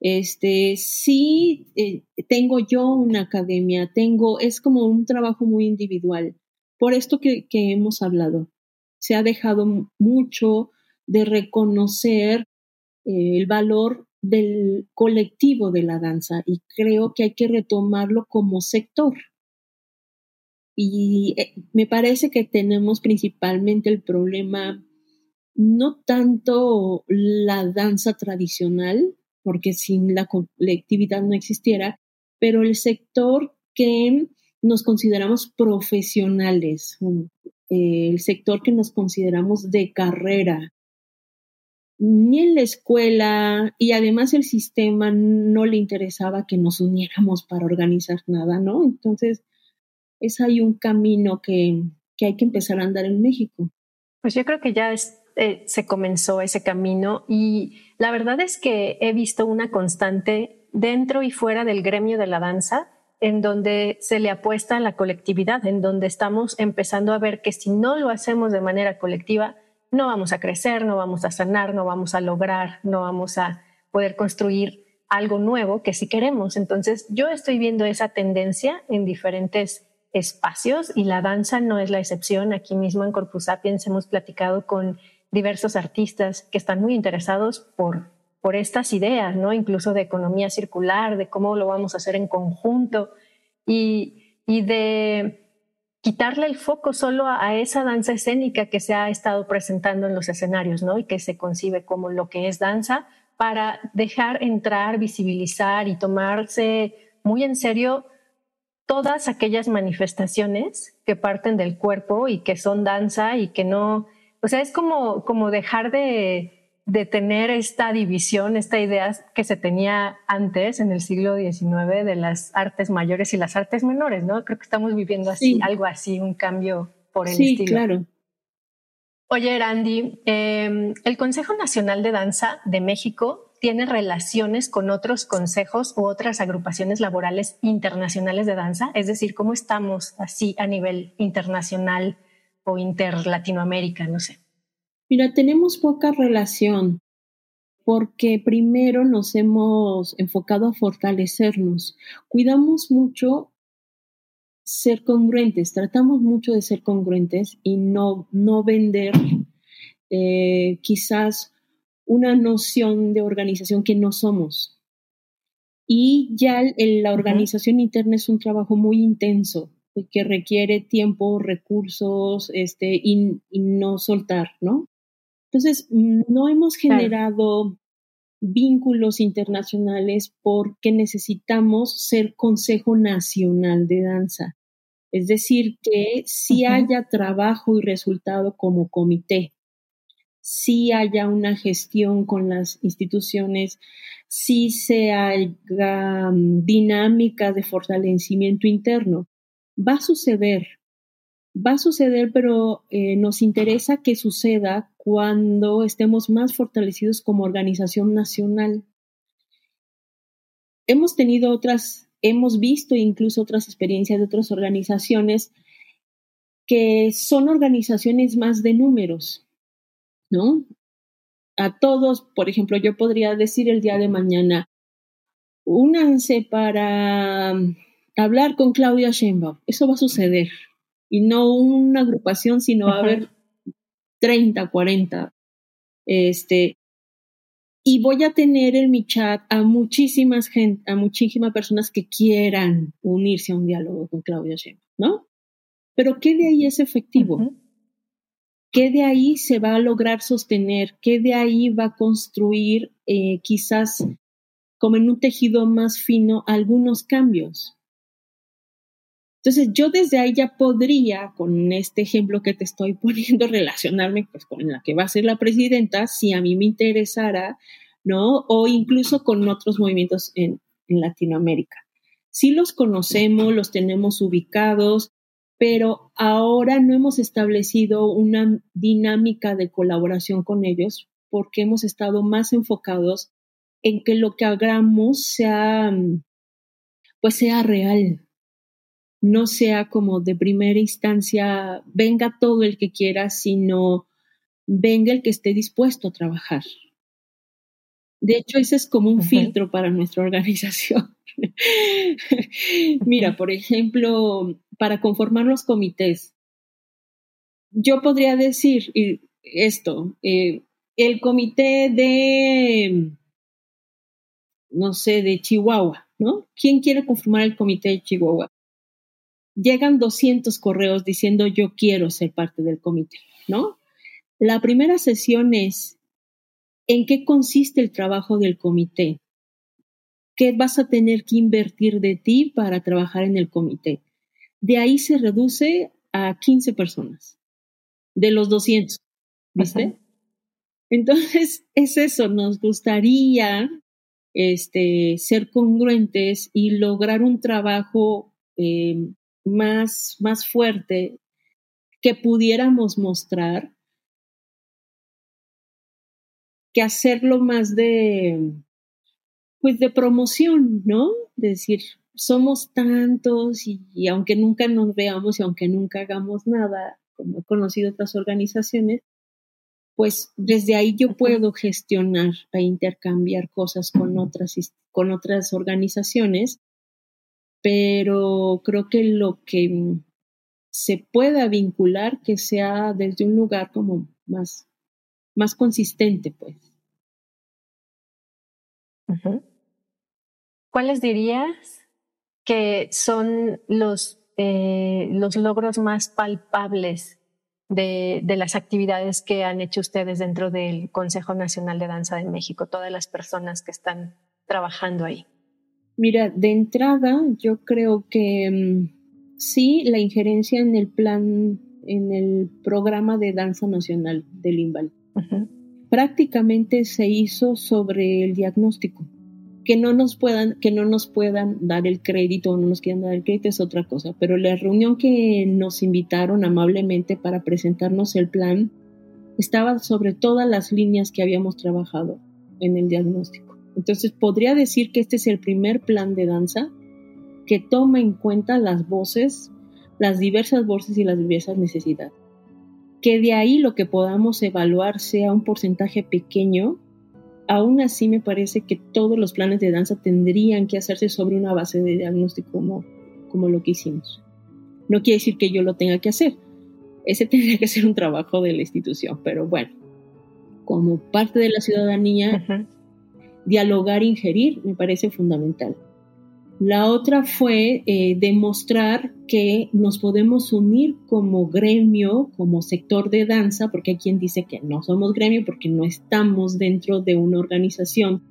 Este, sí eh, tengo yo una academia, tengo, es como un trabajo muy individual. Por esto que, que hemos hablado, se ha dejado mucho de reconocer eh, el valor del colectivo de la danza y creo que hay que retomarlo como sector. Y eh, me parece que tenemos principalmente el problema, no tanto la danza tradicional, porque sin la colectividad no existiera, pero el sector que nos consideramos profesionales, eh, el sector que nos consideramos de carrera, ni en la escuela y además el sistema no le interesaba que nos uniéramos para organizar nada, ¿no? Entonces, es ahí un camino que, que hay que empezar a andar en México. Pues yo creo que ya eh, se comenzó ese camino y la verdad es que he visto una constante dentro y fuera del gremio de la danza en donde se le apuesta a la colectividad, en donde estamos empezando a ver que si no lo hacemos de manera colectiva, no vamos a crecer, no vamos a sanar, no vamos a lograr, no vamos a poder construir algo nuevo que si queremos. Entonces, yo estoy viendo esa tendencia en diferentes espacios y la danza no es la excepción. Aquí mismo en Corpus Sapiens hemos platicado con diversos artistas que están muy interesados por, por estas ideas, ¿no? Incluso de economía circular, de cómo lo vamos a hacer en conjunto y, y de quitarle el foco solo a, esa danza escénica que se ha estado presentando en los escenarios, ¿no? Y que se concibe como lo que es danza, para dejar entrar, visibilizar y tomarse muy en serio todas aquellas manifestaciones que parten del cuerpo y que son danza y que no, o sea, es como, como dejar de, de tener esta división, esta idea que se tenía antes en el siglo XIX de las artes mayores y las artes menores, ¿no? Creo que estamos viviendo así, algo así, un cambio por el sí, claro. Oye, Randy, em, el Consejo Nacional de Danza de México tiene relaciones con otros consejos u otras agrupaciones laborales internacionales de danza, es decir, ¿cómo estamos así a nivel internacional o interlatinoamérica? No sé. Mira, tenemos poca relación porque primero nos hemos enfocado a fortalecernos. Cuidamos mucho ser congruentes, tratamos mucho de ser congruentes y no, no vender eh, quizás una noción de organización que no somos. Y ya la organización interna es un trabajo muy intenso que requiere tiempo, recursos, este, y no soltar, ¿no? Entonces, no hemos generado vínculos internacionales porque necesitamos ser Consejo Nacional de Danza. Es decir, que si haya trabajo y resultado como comité, si haya una gestión con las instituciones, si se haga mm, dinámicas de fortalecimiento interno. Va a suceder, va a suceder, pero eh, nos interesa que suceda cuando estemos más fortalecidos como organización nacional. Hemos tenido otras, hemos visto incluso otras experiencias de otras organizaciones que son organizaciones más de números, ¿no? A todos, por ejemplo, yo podría decir el día de mañana, únanse para hablar con Claudia Sheinbaum. Eso va a suceder y no una agrupación, sino a haber 30, 40. Este, y voy a tener en mi chat a muchísimas gente, a muchísimas personas que quieran unirse a un diálogo con Claudia Sheinbaum, ¿no? Pero ¿qué de ahí es efectivo? ¿Qué de ahí se va a lograr sostener? ¿Qué de ahí va a construir eh, quizás como en un tejido más fino algunos cambios? Entonces, yo desde ahí ya podría, con este ejemplo que te estoy poniendo, relacionarme pues, con la que va a ser la presidenta, si a mí me interesara, ¿no? O incluso con otros movimientos en, en Latinoamérica. Sí los conocemos, los tenemos ubicados, pero ahora no hemos establecido una dinámica de colaboración con ellos porque hemos estado más enfocados en que lo que hagamos sea, pues sea real, no sea como de primera instancia, venga todo el que quiera, sino venga el que esté dispuesto a trabajar. De hecho, ese es como un filtro para nuestra organización. Mira, por ejemplo, para conformar los comités, yo podría decir esto, eh, el comité de, no sé, de Chihuahua, ¿no? ¿Quién quiere conformar el comité de Chihuahua? Llegan 200 correos diciendo yo quiero ser parte del comité, ¿no? La primera sesión es en qué consiste el trabajo del comité, qué vas a tener que invertir de ti para trabajar en el comité. De ahí se reduce a 15 personas, de los 200, ¿viste? Entonces, es eso, nos gustaría este, ser congruentes y lograr un trabajo eh, más, más fuerte que pudiéramos mostrar que hacerlo más de, pues de promoción, ¿no? De decir, somos tantos y, y, aunque nunca nos veamos y aunque nunca hagamos nada, como he conocido otras organizaciones, pues desde ahí yo puedo gestionar e intercambiar cosas con otras, con otras organizaciones, pero creo que lo que se pueda vincular, que sea desde un lugar como más, más consistente, pues. ¿Cuáles dirías que son los, eh, los logros más palpables de, de, las actividades que han hecho ustedes dentro del Consejo Nacional de Danza de México, todas las personas que están trabajando ahí? Mira, de entrada yo creo que mm, sí, la injerencia en el plan, en el programa de danza nacional del INVAL. Prácticamente se hizo sobre el diagnóstico que no nos puedan, que no nos puedan dar el crédito o no nos quieran dar el crédito es otra cosa, pero la reunión que nos invitaron amablemente para presentarnos el plan estaba sobre todas las líneas que habíamos trabajado en el diagnóstico. Entonces podría decir que este es el primer plan de danza que toma en cuenta las voces, las diversas voces y las diversas necesidades. Que de ahí lo que podamos evaluar sea un porcentaje pequeño aún así me parece que todos los planes de danza tendrían que hacerse sobre una base de diagnóstico como, como lo que hicimos. No quiere decir que yo lo tenga que hacer. Ese tendría que ser un trabajo de la institución, pero bueno, como parte de la ciudadanía, dialogar ingerir me parece fundamental. La otra fue eh, demostrar que nos podemos unir como gremio, como sector de danza, porque hay quien dice que no somos gremio porque no estamos dentro de una organización,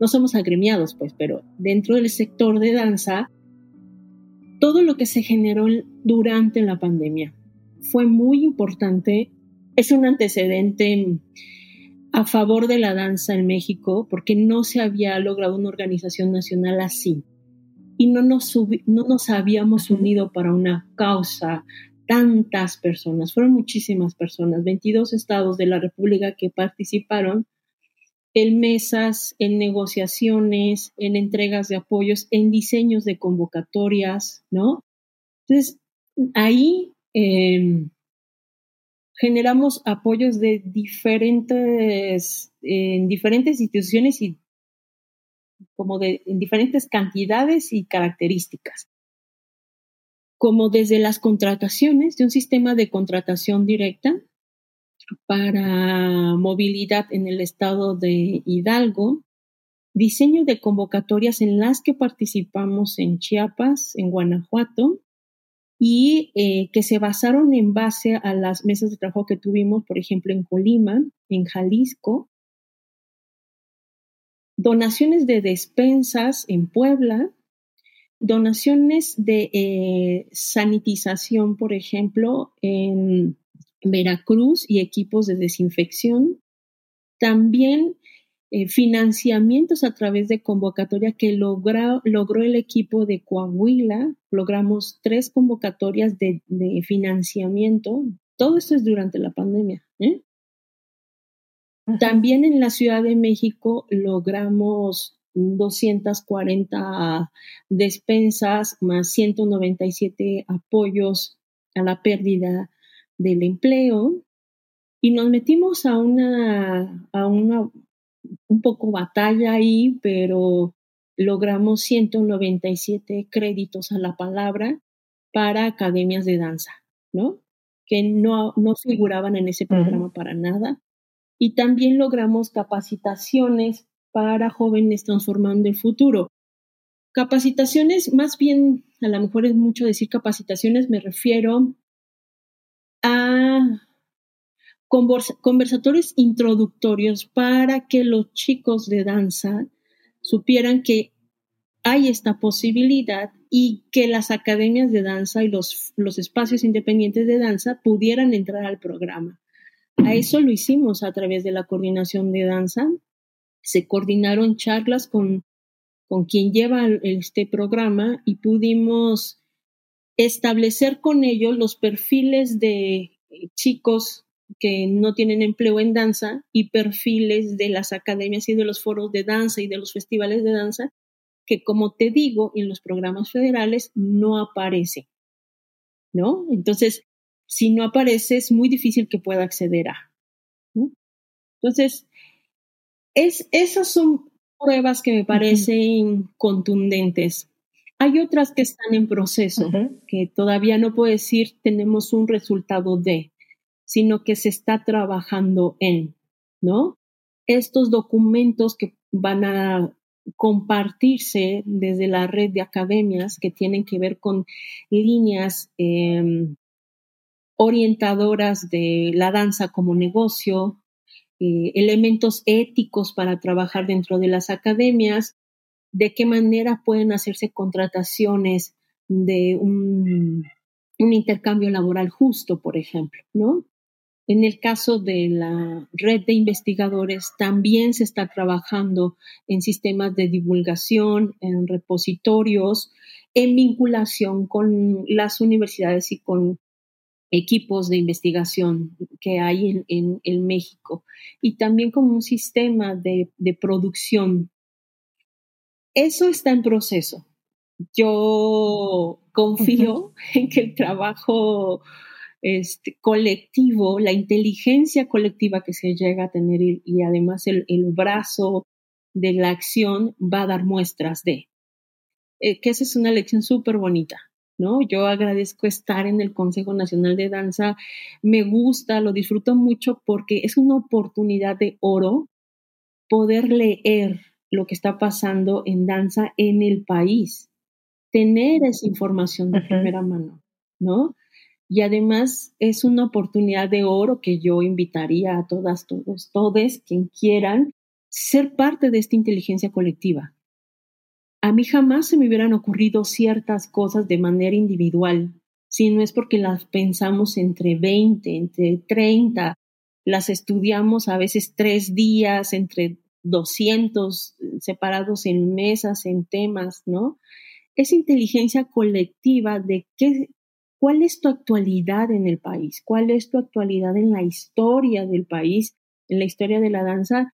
no somos agremiados, pues, pero dentro del sector de danza, todo lo que se generó durante la pandemia fue muy importante, es un antecedente a favor de la danza en México, porque no se había logrado una organización nacional así y no nos, no nos habíamos unido para una causa tantas personas, fueron muchísimas personas, 22 estados de la República que participaron en mesas, en negociaciones, en entregas de apoyos, en diseños de convocatorias, ¿no? Entonces, ahí em, generamos apoyos de diferentes, en diferentes instituciones y como de en diferentes cantidades y características, como desde las contrataciones, de un sistema de contratación directa para movilidad en el estado de Hidalgo, diseño de convocatorias en las que participamos en Chiapas, en Guanajuato, y eh, que se basaron en base a las mesas de trabajo que tuvimos, por ejemplo, en Colima, en Jalisco, donaciones de despensas en Puebla, donaciones de eh, sanitización, por ejemplo, en Veracruz y equipos de desinfección. También eh, financiamientos a través de convocatoria que logró el equipo de Coahuila. Logramos tres convocatorias de, de financiamiento. Todo esto es durante la pandemia. ¿eh? También en la Ciudad de México logramos 240 despensas más 197 apoyos a la pérdida del empleo y nos metimos a una, a una un poco batalla ahí, pero logramos 197 créditos a la palabra para academias de danza, ¿no? Que no, no figuraban en ese programa para nada y también logramos capacitaciones para jóvenes transformando el futuro. Capacitaciones, más bien, a lo mejor es mucho decir capacitaciones, me refiero a conversatorios introductorios para que los chicos de danza supieran que hay esta posibilidad y que las academias de danza y los, los espacios independientes de danza pudieran entrar al programa A eso lo hicimos a través de la coordinación de danza. Se coordinaron charlas con, con quien lleva este programa y pudimos establecer con ellos los perfiles de chicos que no tienen empleo en danza y perfiles de las academias y de los foros de danza y de los festivales de danza que, como te digo, en los programas federales no aparece. ¿No? Entonces, si no aparece, es muy difícil que pueda acceder a. Entonces, es, esas son pruebas que me parecen contundentes. Hay otras que están en proceso, que todavía no puedo decir tenemos un resultado de, sino que se está trabajando en, ¿no? Estos documentos que van a compartirse desde la red de academias que tienen que ver con líneas em, orientadoras de la danza como negocio, eh, elementos éticos para trabajar dentro de las academias, de qué manera pueden hacerse contrataciones de un, un intercambio laboral justo, por ejemplo, ¿no? En el caso de la red de investigadores, también se está trabajando en sistemas de divulgación, en repositorios, en vinculación con las universidades y con equipos de investigación que hay en, México y también como un sistema de, producción. Eso está en proceso. Yo confío en que el trabajo este, colectivo, la inteligencia colectiva que se llega a tener y, además el, brazo de la acción va a dar muestras de. Eh, que esa es una lección súper bonita, ¿no? Yo agradezco estar en el Consejo Nacional de Danza, me gusta, lo disfruto mucho porque es una oportunidad de oro poder leer lo que está pasando en danza en el país, tener esa información de primera mano, ¿no? Y además es una oportunidad de oro que yo invitaría a todas, todos, todes, quien quieran ser parte de esta inteligencia colectiva. A mí jamás se me hubieran ocurrido ciertas cosas de manera individual, si no es porque las pensamos entre 20, entre 30, las estudiamos a veces tres días, entre 200 separados en mesas, en temas, ¿no? Esa inteligencia colectiva de qué, ¿Cuál es tu actualidad en el país? ¿Cuál es tu actualidad en la historia del país, en la historia de la danza?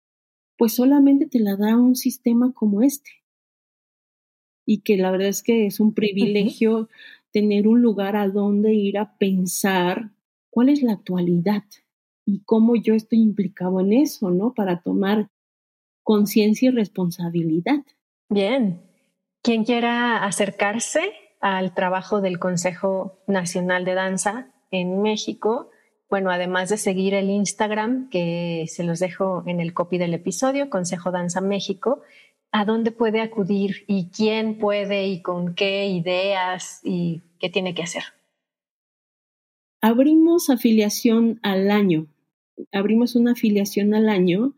Pues solamente te la da un sistema como este. Y que la verdad es que es un privilegio tener un lugar a donde ir a pensar cuál es la actualidad y cómo yo estoy implicado en eso, ¿no? Para tomar conciencia y responsabilidad. Bien. Quien quiera acercarse al trabajo del Consejo Nacional de Danza en México. Bueno, además de seguir el Instagram, que se los dejo en el copy del episodio, Consejo Danza México, ¿a dónde puede acudir y quién puede y con qué ideas y qué tiene que hacer? Abrimos afiliación al año. Abrimos una afiliación al año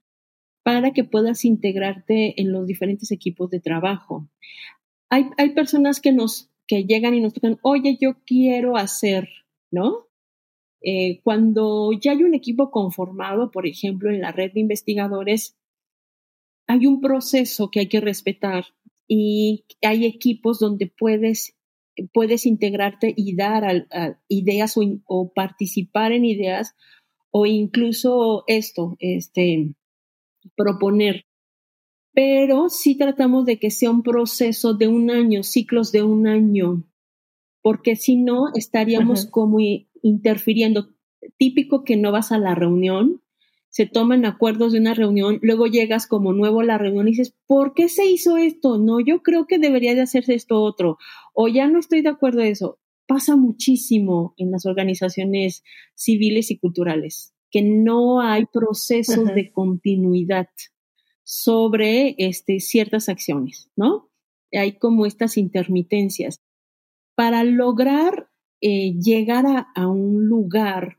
para que puedas integrarte en los diferentes equipos de trabajo. Hay, hay personas que nos que llegan y nos tocan, oye, yo quiero hacer, ¿no? Eh, cuando ya hay un equipo conformado, por ejemplo, en la red de investigadores, hay un proceso que hay que respetar y hay equipos donde puedes, puedes integrarte y dar ideas o, o, participar en ideas o incluso esto, este, proponer pero sí tratamos de que sea un proceso de un año, ciclos de un año, porque si no estaríamos como interfiriendo. Típico que no vas a la reunión, se toman acuerdos de una reunión, luego llegas como nuevo a la reunión y dices, ¿por qué se hizo esto? No, yo creo que debería de hacerse esto otro, o ya no estoy de acuerdo en eso. Pasa muchísimo en las organizaciones civiles y culturales, que no hay procesos de continuidad sobre este, ciertas acciones, ¿no? Hay como estas intermitencias. Para lograr eh, llegar a, un lugar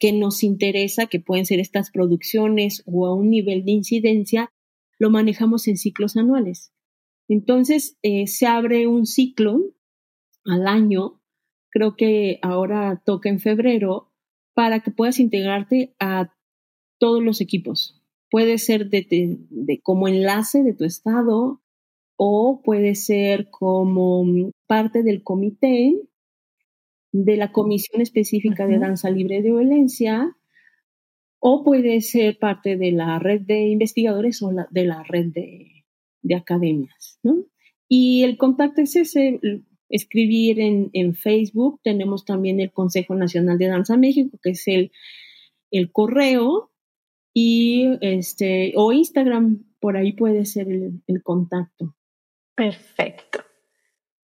que nos interesa, que pueden ser estas producciones o a un nivel de incidencia, lo manejamos en ciclos anuales. Entonces, eh, se abre un ciclo al año, creo que ahora toca en febrero, para que puedas integrarte a todos los equipos. Puede ser de, como enlace de tu estado o puede ser como parte del comité de la Comisión Específica de Danza Libre de Violencia o puede ser parte de la red de investigadores o de la red de, de academias, ¿no? Y el contacto es ese, escribir en, en, Facebook. Tenemos también el Consejo Nacional de Danza México, que es el, el correo, y este, o Instagram, por ahí puede ser el, el contacto. Perfecto.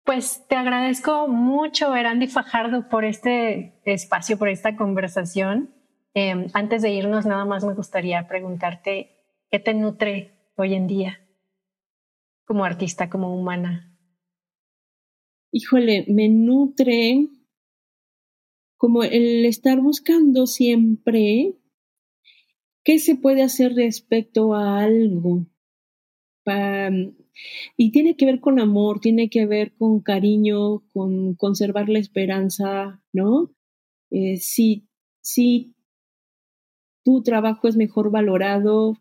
Pues te agradezco mucho, Erandi Fajardo, por este espacio, por esta conversación. Em, antes de irnos, nada más me gustaría preguntarte, ¿qué te nutre hoy en día como artista, como humana? híjole, me nutre como el estar buscando siempre qué se puede hacer respecto a algo. y tiene que ver con amor, tiene que ver con cariño, con conservar la esperanza, ¿no? Eh, si, si tu trabajo es mejor valorado,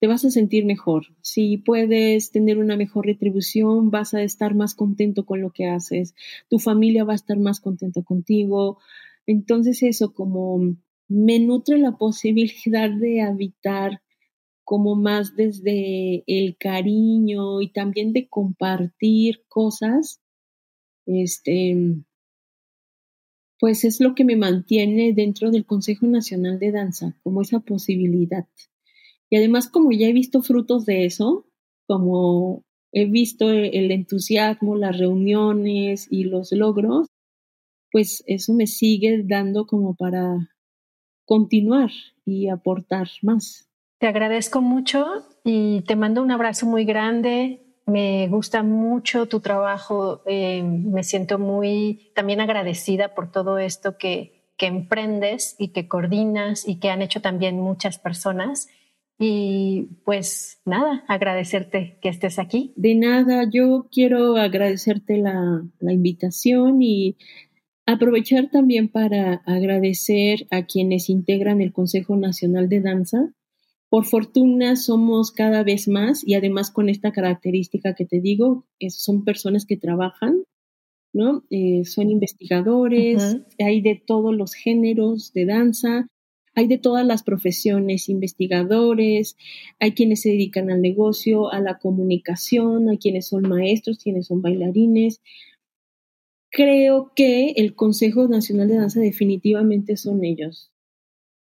te vas a sentir mejor. Si puedes tener una mejor retribución, vas a estar más contento con lo que haces. Tu familia va a estar más contenta contigo. Entonces eso como me nutre la posibilidad de habitar como más desde el cariño y también de compartir cosas, este, pues es lo que me mantiene dentro del Consejo Nacional de Danza, como esa posibilidad. Y además, como ya he visto frutos de eso, como he visto el entusiasmo, las reuniones y los logros, pues eso me sigue dando como para continuar y aportar más. Te agradezco mucho y te mando un abrazo muy grande. Me gusta mucho tu trabajo. Eh, me siento muy también agradecida por todo esto que, que emprendes y que coordinas y que han hecho también muchas personas. Y pues nada, agradecerte que estés aquí. De nada, yo quiero agradecerte la, la invitación y aprovechar también para agradecer a quienes integran el Consejo Nacional de Danza. Por fortuna somos cada vez más y además con esta característica que te digo, son personas que trabajan, ¿no? Eh, son investigadores, hay de todos los géneros de danza, hay de todas las profesiones, investigadores, hay quienes se dedican al negocio, a la comunicación, hay quienes son maestros, quienes son bailarines. Creo que el Consejo Nacional de Danza definitivamente son ellos.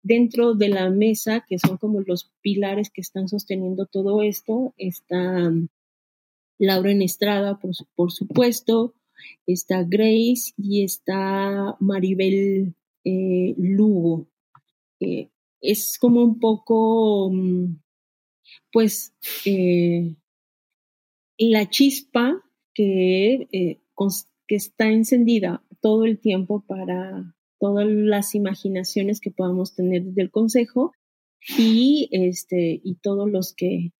Dentro de la mesa, que son como los pilares que están sosteniendo todo esto, está um, Laura Estrada, por, supuesto, está Grace y está Maribel eh, Lugo es como un poco, mm, pues, eh, la chispa que, eh, que está encendida todo el tiempo para todas las imaginaciones que podamos tener del consejo y este y todos los que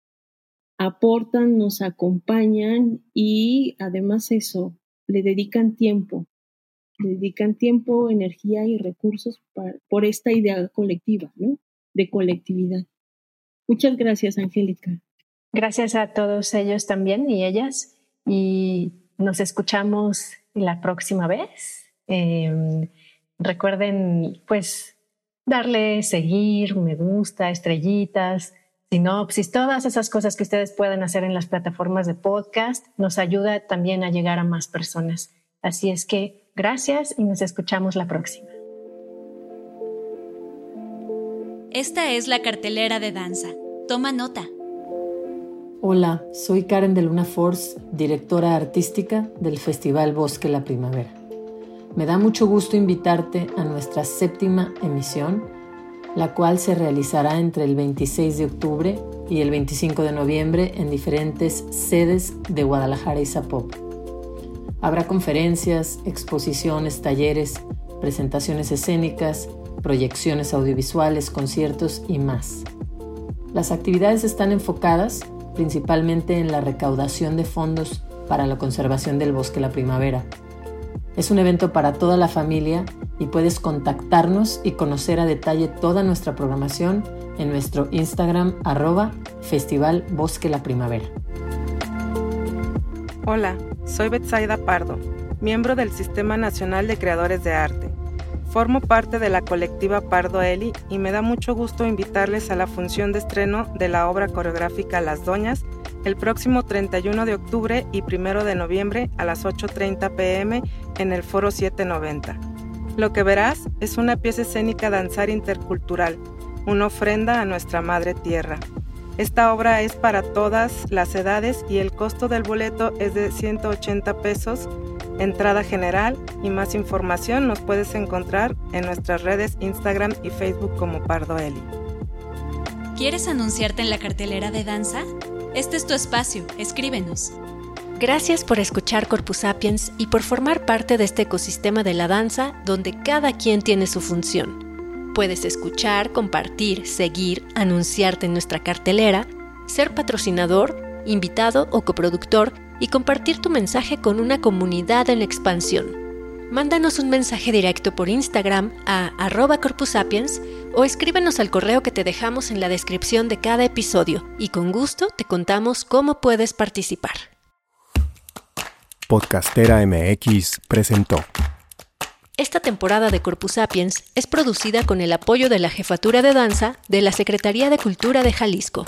aportan, nos acompañan y además eso, le dedican tiempo dedican tiempo, energía y recursos por esta idea colectiva, ¿no? De colectividad. Muchas gracias, Angélica. Gracias a todos ellos también y ellas. Y nos escuchamos la próxima vez. Em, recuerden, pues, darle seguir, me gusta, estrellitas, sinopsis, todas esas cosas que ustedes pueden hacer en las plataformas de podcast, nos ayuda también a llegar a más personas. Así es que Gracias y nos escuchamos la próxima. Esta es la cartelera de danza. Toma nota. Hola, soy Karen de Luna Force, directora artística del Festival Bosque La Primavera. Me da mucho gusto invitarte a nuestra séptima emisión, la cual se realizará entre el 26 de octubre y el 25 de noviembre en diferentes sedes de Guadalajara y Zapopan. Habrá conferencias, exposiciones, talleres, presentaciones escénicas, proyecciones audiovisuales, conciertos y más. Las actividades están enfocadas principalmente en la recaudación de fondos para la conservación del bosque la primavera. Es un evento para toda la familia y puedes contactarnos y conocer a detalle toda nuestra programación en nuestro Instagram arroba Festival Bosque la Primavera. Hola, soy Betsaida Pardo, miembro del Sistema Nacional de Creadores de Arte. Formo parte de la colectiva Pardo Eli y me da mucho gusto invitarles a la función de estreno de la obra coreográfica Las Doñas el próximo 31 de octubre y 1 de noviembre a las 8.30 pm en el Foro 790. Lo que verás es una pieza escénica danzar intercultural, una ofrenda a nuestra Madre Tierra. Esta obra es para todas las edades y el costo del boleto es de 180 pesos, entrada general y más información nos puedes encontrar en nuestras redes Instagram y Facebook como Pardo Eli. ¿Quieres anunciarte en la cartelera de danza? Este es tu espacio, escríbenos. Gracias por escuchar Corpus Sapiens y por formar parte de este ecosistema de la danza donde cada quien tiene su función. Puedes escuchar, compartir, seguir, anunciarte en nuestra cartelera, ser patrocinador, invitado o coproductor y compartir tu mensaje con una comunidad en expansión. Mándanos un mensaje directo por Instagram a arroba corpusapiens o escríbenos al correo que te dejamos en la descripción de cada episodio y con gusto te contamos cómo puedes participar. Podcastera MX presentó. Esta temporada de Corpus Sapiens es producida con el apoyo de la Jefatura de Danza de la Secretaría de Cultura de Jalisco.